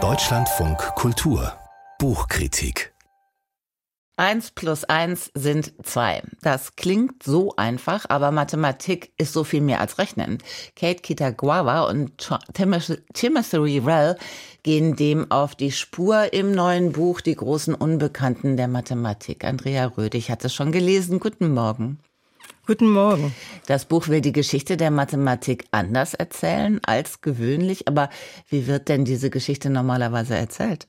Deutschlandfunk Kultur Buchkritik Eins plus eins sind zwei. Das klingt so einfach, aber Mathematik ist so viel mehr als Rechnen. Kate Kitagawa und Timothy Rell gehen dem auf die Spur im neuen Buch Die großen Unbekannten der Mathematik. Andrea Rödig hat es schon gelesen. Guten Morgen. Guten Morgen. Das Buch will die Geschichte der Mathematik anders erzählen als gewöhnlich, aber wie wird denn diese Geschichte normalerweise erzählt?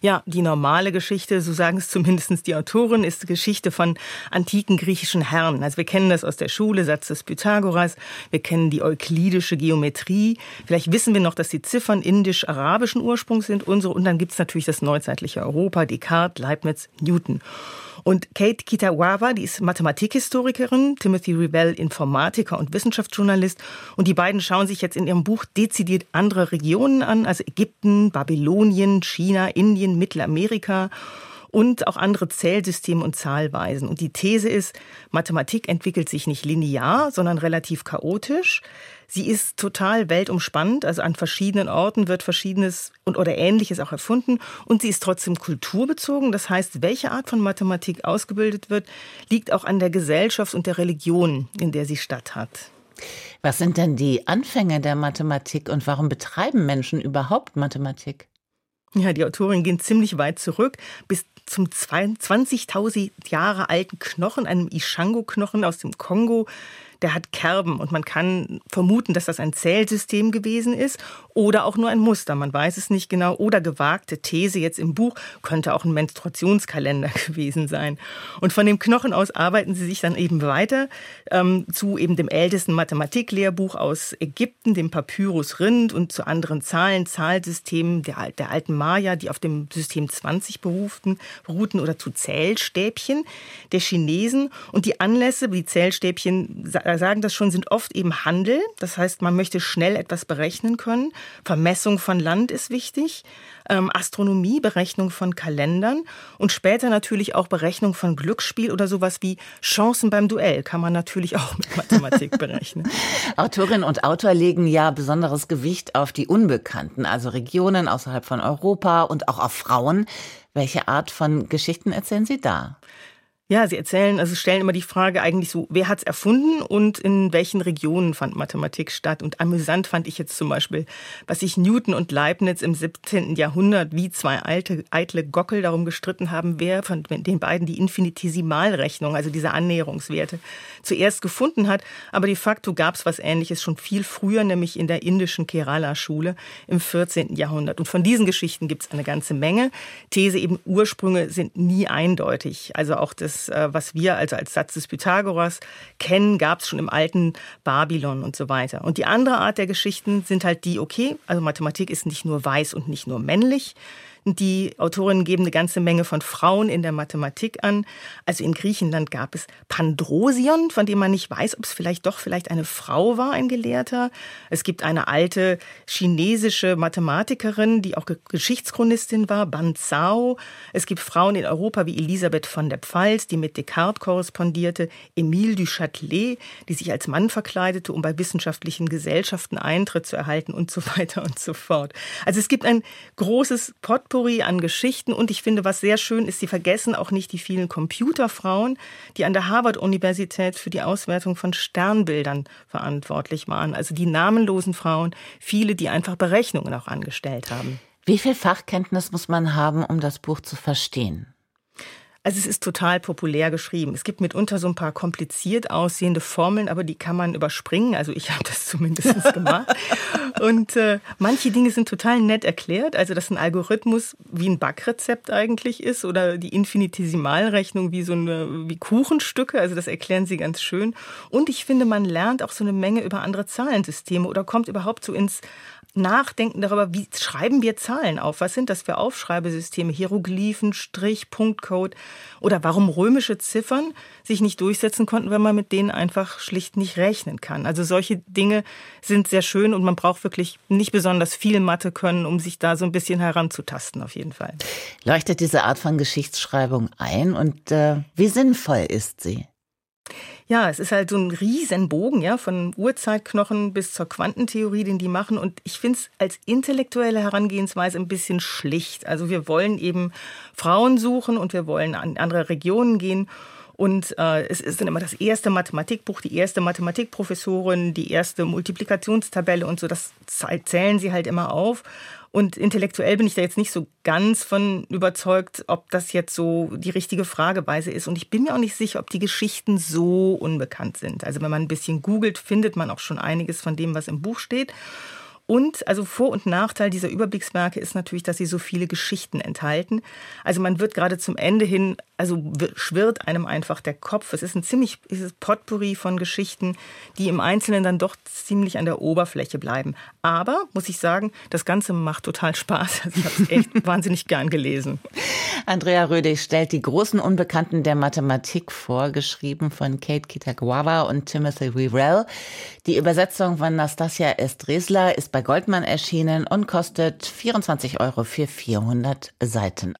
Ja, die normale Geschichte, so sagen es zumindest die Autoren, ist die Geschichte von antiken griechischen Herren. Also wir kennen das aus der Schule, Satz des Pythagoras, wir kennen die euklidische Geometrie, vielleicht wissen wir noch, dass die Ziffern indisch-arabischen Ursprungs sind so. Und dann gibt's natürlich das neuzeitliche Europa, Descartes, Leibniz, Newton. Und Kate Kitawawa, die ist Mathematikhistorikerin, Timothy Revell Informatiker und Wissenschaftsjournalist. Und die beiden schauen sich jetzt in ihrem Buch dezidiert andere Regionen an, also Ägypten, Babylonien, China, Indien, Mittelamerika und auch andere Zählsysteme und Zahlweisen. Und die These ist, Mathematik entwickelt sich nicht linear, sondern relativ chaotisch. Sie ist total weltumspannend, also an verschiedenen Orten wird Verschiedenes und oder Ähnliches auch erfunden und sie ist trotzdem kulturbezogen. Das heißt, welche Art von Mathematik ausgebildet wird, liegt auch an der Gesellschaft und der Religion, in der sie statt hat. Was sind denn die Anfänge der Mathematik und warum betreiben Menschen überhaupt Mathematik? Ja, die Autorin gehen ziemlich weit zurück, bis zum 20.000 Jahre alten Knochen, einem Ishango-Knochen aus dem Kongo, der hat Kerben und man kann vermuten, dass das ein Zählsystem gewesen ist oder auch nur ein Muster. Man weiß es nicht genau. Oder gewagte These jetzt im Buch könnte auch ein Menstruationskalender gewesen sein. Und von dem Knochen aus arbeiten sie sich dann eben weiter ähm, zu eben dem ältesten Mathematiklehrbuch aus Ägypten, dem Papyrus Rind und zu anderen Zahlen, Zahlsystemen der, der alten Maya, die auf dem System 20 berufen, beruhten oder zu Zählstäbchen der Chinesen. Und die Anlässe, die Zählstäbchen sagen das schon, sind oft eben Handel. Das heißt, man möchte schnell etwas berechnen können. Vermessung von Land ist wichtig. Ähm, Astronomie, Berechnung von Kalendern und später natürlich auch Berechnung von Glücksspiel oder sowas wie Chancen beim Duell kann man natürlich auch mit Mathematik berechnen. Autorin und Autor legen ja besonderes Gewicht auf die Unbekannten, also Regionen außerhalb von Europa und auch auf Frauen. Welche Art von Geschichten erzählen Sie da? Ja, sie erzählen, also stellen immer die Frage eigentlich so, wer hat's erfunden und in welchen Regionen fand Mathematik statt? Und amüsant fand ich jetzt zum Beispiel, was sich Newton und Leibniz im 17. Jahrhundert wie zwei alte, eitle Gockel darum gestritten haben, wer von den beiden die Infinitesimalrechnung, also diese Annäherungswerte, zuerst gefunden hat. Aber de facto gab's was Ähnliches schon viel früher, nämlich in der indischen Kerala-Schule im 14. Jahrhundert. Und von diesen Geschichten gibt's eine ganze Menge. These eben, Ursprünge sind nie eindeutig. Also auch das das, äh, was wir also als Satz des Pythagoras kennen, gab es schon im alten Babylon und so weiter. Und die andere Art der Geschichten sind halt die, okay, also Mathematik ist nicht nur weiß und nicht nur männlich, die Autorinnen geben eine ganze Menge von Frauen in der Mathematik an. Also in Griechenland gab es Pandrosion, von dem man nicht weiß, ob es vielleicht doch vielleicht eine Frau war, ein Gelehrter. Es gibt eine alte chinesische Mathematikerin, die auch Geschichtschronistin war, Ban Zhao. Es gibt Frauen in Europa wie Elisabeth von der Pfalz, die mit Descartes korrespondierte, Émile du Châtelet, die sich als Mann verkleidete, um bei wissenschaftlichen Gesellschaften Eintritt zu erhalten und so weiter und so fort. Also es gibt ein großes Potpourri Potpourri an Geschichten und ich finde, was sehr schön ist, sie vergessen auch nicht die vielen Computerfrauen, die an der Harvard-Universität für die Auswertung von Sternbildern verantwortlich waren. Also die namenlosen Frauen, viele, die einfach Berechnungen auch angestellt haben. Wie viel Fachkenntnis muss man haben, um das Buch zu verstehen? Also es ist total populär geschrieben. Es gibt mitunter so ein paar kompliziert aussehende Formeln, aber die kann man überspringen. Also ich habe das zumindest gemacht. Und äh, manche Dinge sind total nett erklärt. Also dass ein Algorithmus wie ein Backrezept eigentlich ist oder die Infinitesimalrechnung wie so eine wie Kuchenstücke. Also das erklären sie ganz schön. Und ich finde, man lernt auch so eine Menge über andere Zahlensysteme oder kommt überhaupt so ins Nachdenken darüber, wie schreiben wir Zahlen auf? Was sind das für Aufschreibesysteme? Hieroglyphen, Strich, Punktcode oder warum römische Ziffern sich nicht durchsetzen konnten, wenn man mit denen einfach schlicht nicht rechnen kann. Also solche Dinge sind sehr schön und man braucht wirklich nicht besonders viel Mathe können, um sich da so ein bisschen heranzutasten auf jeden Fall. Leuchtet diese Art von Geschichtsschreibung ein und äh, wie sinnvoll ist sie? Ja, es ist halt so ein Riesenbogen, ja, von Urzeitknochen bis zur Quantentheorie, den die machen. Und ich finde es als intellektuelle Herangehensweise ein bisschen schlicht. Also wir wollen eben Frauen suchen und wir wollen an andere Regionen gehen. Und äh, es ist dann immer das erste Mathematikbuch, die erste Mathematikprofessorin, die erste Multiplikationstabelle und so. Das zählen sie halt immer auf. Und intellektuell bin ich da jetzt nicht so ganz von überzeugt, ob das jetzt so die richtige Frageweise ist. Und ich bin mir auch nicht sicher, ob die Geschichten so unbekannt sind. Also wenn man ein bisschen googelt, findet man auch schon einiges von dem, was im Buch steht. Und also Vor- und Nachteil dieser Überblickswerke ist natürlich, dass sie so viele Geschichten enthalten. Also man wird gerade zum Ende hin, also schwirrt einem einfach der Kopf. Es ist ein ziemlich ist Potpourri von Geschichten, die im Einzelnen dann doch ziemlich an der Oberfläche bleiben. Aber, muss ich sagen, das Ganze macht total Spaß. Also ich habe es echt wahnsinnig gern gelesen. Andrea Rödig stellt die großen Unbekannten der Mathematik vor, geschrieben von Kate Kitagawa und Timothy Revell. Die Übersetzung von Nastasia Estresla ist bei Goldman erschienen und kostet 24 Euro für 400 Seiten.